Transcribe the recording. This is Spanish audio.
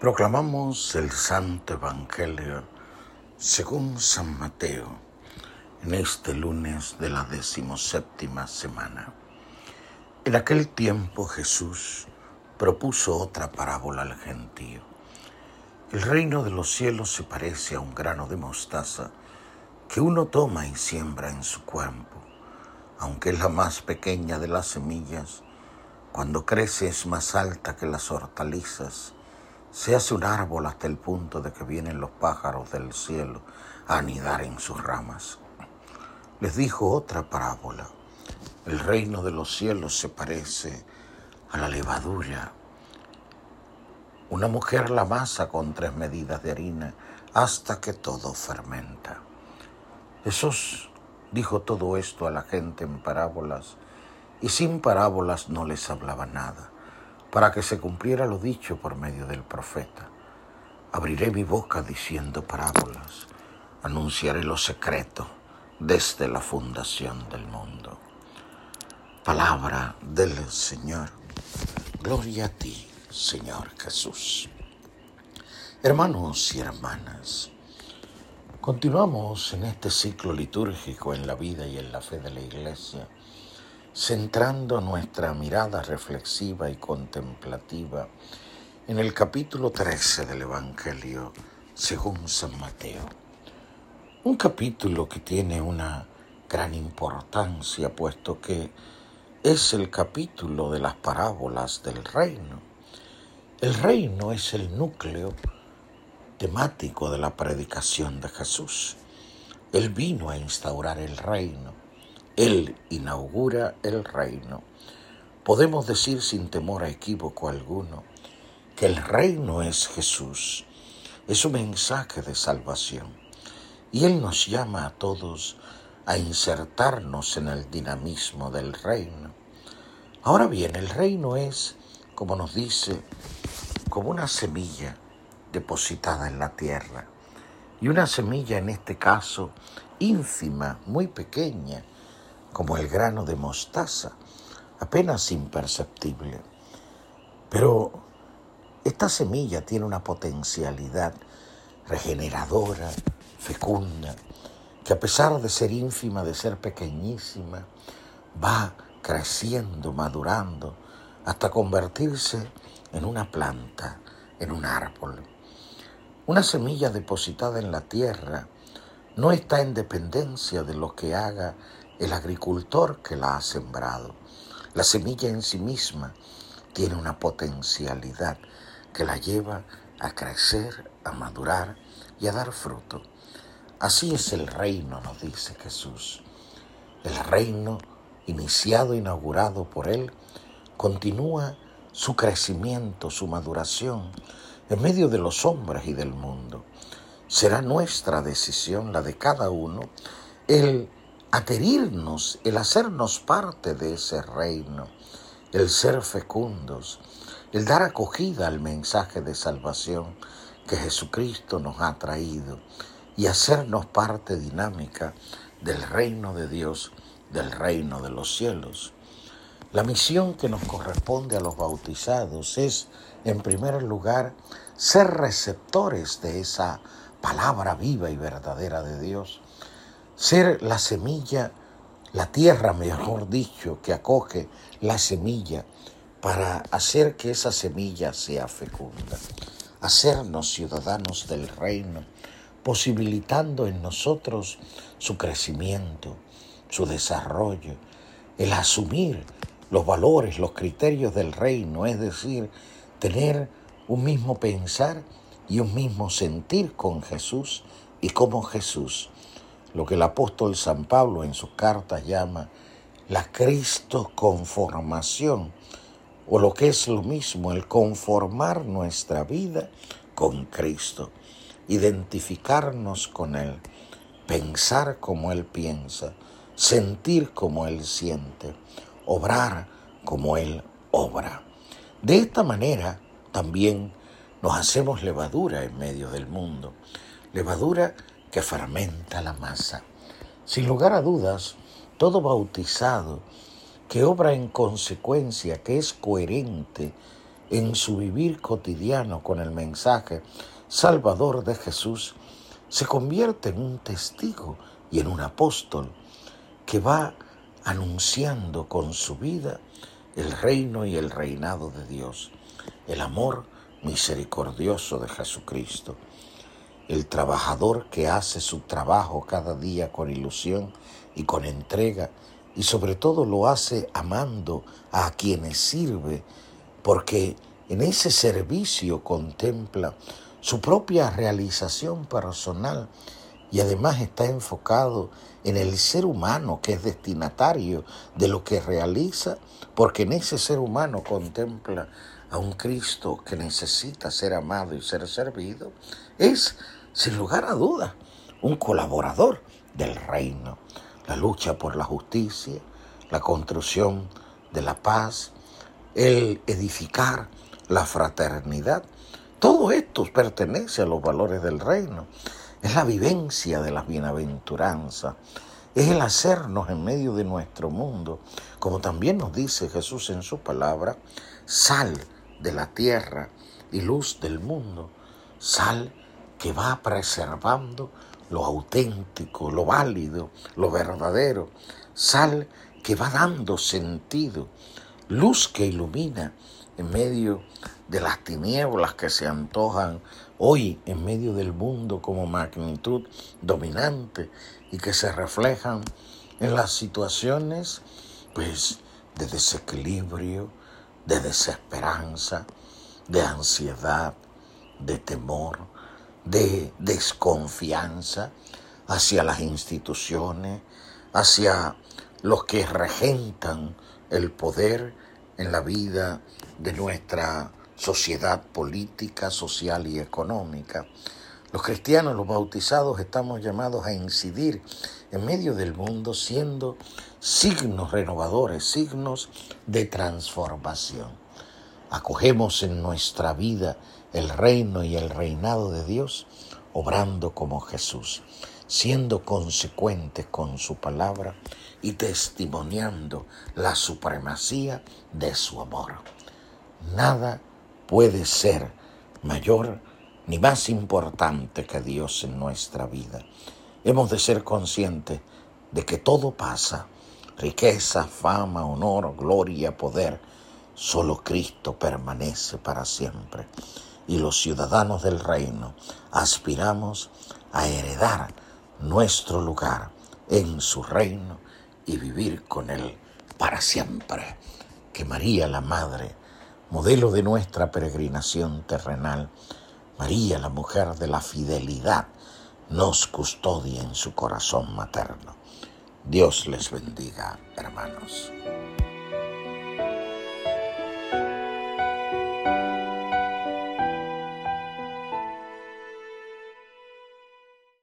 Proclamamos el Santo Evangelio según San Mateo en este lunes de la decimoséptima semana. En aquel tiempo Jesús propuso otra parábola al gentío. El reino de los cielos se parece a un grano de mostaza que uno toma y siembra en su cuerpo. Aunque es la más pequeña de las semillas, cuando crece es más alta que las hortalizas se hace un árbol hasta el punto de que vienen los pájaros del cielo a anidar en sus ramas. Les dijo otra parábola. El reino de los cielos se parece a la levadura. Una mujer la masa con tres medidas de harina hasta que todo fermenta. Jesús dijo todo esto a la gente en parábolas y sin parábolas no les hablaba nada para que se cumpliera lo dicho por medio del profeta. Abriré mi boca diciendo parábolas, anunciaré lo secreto desde la fundación del mundo. Palabra del Señor. Gloria a ti, Señor Jesús. Hermanos y hermanas, continuamos en este ciclo litúrgico en la vida y en la fe de la Iglesia centrando nuestra mirada reflexiva y contemplativa en el capítulo 13 del Evangelio según San Mateo. Un capítulo que tiene una gran importancia puesto que es el capítulo de las parábolas del reino. El reino es el núcleo temático de la predicación de Jesús. Él vino a instaurar el reino él inaugura el reino. Podemos decir sin temor a equívoco alguno que el reino es Jesús, es un mensaje de salvación. Y Él nos llama a todos a insertarnos en el dinamismo del reino. Ahora bien, el reino es, como nos dice, como una semilla depositada en la tierra. Y una semilla en este caso ínfima, muy pequeña, como el grano de mostaza, apenas imperceptible. Pero esta semilla tiene una potencialidad regeneradora, fecunda, que a pesar de ser ínfima, de ser pequeñísima, va creciendo, madurando, hasta convertirse en una planta, en un árbol. Una semilla depositada en la tierra no está en dependencia de lo que haga el agricultor que la ha sembrado. La semilla en sí misma tiene una potencialidad que la lleva a crecer, a madurar y a dar fruto. Así es el reino, nos dice Jesús. El reino, iniciado, inaugurado por Él, continúa su crecimiento, su maduración en medio de los hombres y del mundo. Será nuestra decisión, la de cada uno, el adherirnos, el hacernos parte de ese reino, el ser fecundos, el dar acogida al mensaje de salvación que Jesucristo nos ha traído y hacernos parte dinámica del reino de Dios, del reino de los cielos. La misión que nos corresponde a los bautizados es, en primer lugar, ser receptores de esa palabra viva y verdadera de Dios ser la semilla, la tierra, mejor dicho, que acoge la semilla para hacer que esa semilla sea fecunda, hacernos ciudadanos del reino, posibilitando en nosotros su crecimiento, su desarrollo, el asumir los valores, los criterios del reino, es decir, tener un mismo pensar y un mismo sentir con Jesús y como Jesús lo que el apóstol San Pablo en sus cartas llama la Cristo conformación, o lo que es lo mismo, el conformar nuestra vida con Cristo, identificarnos con Él, pensar como Él piensa, sentir como Él siente, obrar como Él obra. De esta manera también nos hacemos levadura en medio del mundo, levadura que fermenta la masa. Sin lugar a dudas, todo bautizado que obra en consecuencia, que es coherente en su vivir cotidiano con el mensaje salvador de Jesús, se convierte en un testigo y en un apóstol que va anunciando con su vida el reino y el reinado de Dios, el amor misericordioso de Jesucristo, el trabajador que hace su trabajo cada día con ilusión y con entrega y sobre todo lo hace amando a quienes sirve, porque en ese servicio contempla su propia realización personal y además está enfocado en el ser humano que es destinatario de lo que realiza, porque en ese ser humano contempla a un Cristo que necesita ser amado y ser servido, es, sin lugar a dudas, un colaborador del reino. La lucha por la justicia, la construcción de la paz, el edificar la fraternidad, todo esto pertenece a los valores del reino. Es la vivencia de las bienaventuranzas. Es el hacernos en medio de nuestro mundo, como también nos dice Jesús en su palabra, sal de la tierra y luz del mundo. Sal que va preservando lo auténtico, lo válido, lo verdadero. Sal que va dando sentido. Luz que ilumina en medio de las tinieblas que se antojan hoy en medio del mundo como magnitud dominante y que se reflejan en las situaciones pues de desequilibrio, de desesperanza, de ansiedad, de temor, de desconfianza hacia las instituciones, hacia los que regentan el poder en la vida de nuestra sociedad política, social y económica. Los cristianos, los bautizados, estamos llamados a incidir en medio del mundo siendo signos renovadores, signos de transformación. Acogemos en nuestra vida el reino y el reinado de Dios, obrando como Jesús, siendo consecuentes con su palabra y testimoniando la supremacía de su amor. Nada puede ser mayor ni más importante que Dios en nuestra vida. Hemos de ser conscientes de que todo pasa, riqueza, fama, honor, gloria, poder, solo Cristo permanece para siempre. Y los ciudadanos del reino aspiramos a heredar nuestro lugar en su reino y vivir con Él para siempre. Que María la Madre, modelo de nuestra peregrinación terrenal, María la mujer de la fidelidad, nos custodia en su corazón materno. Dios les bendiga, hermanos.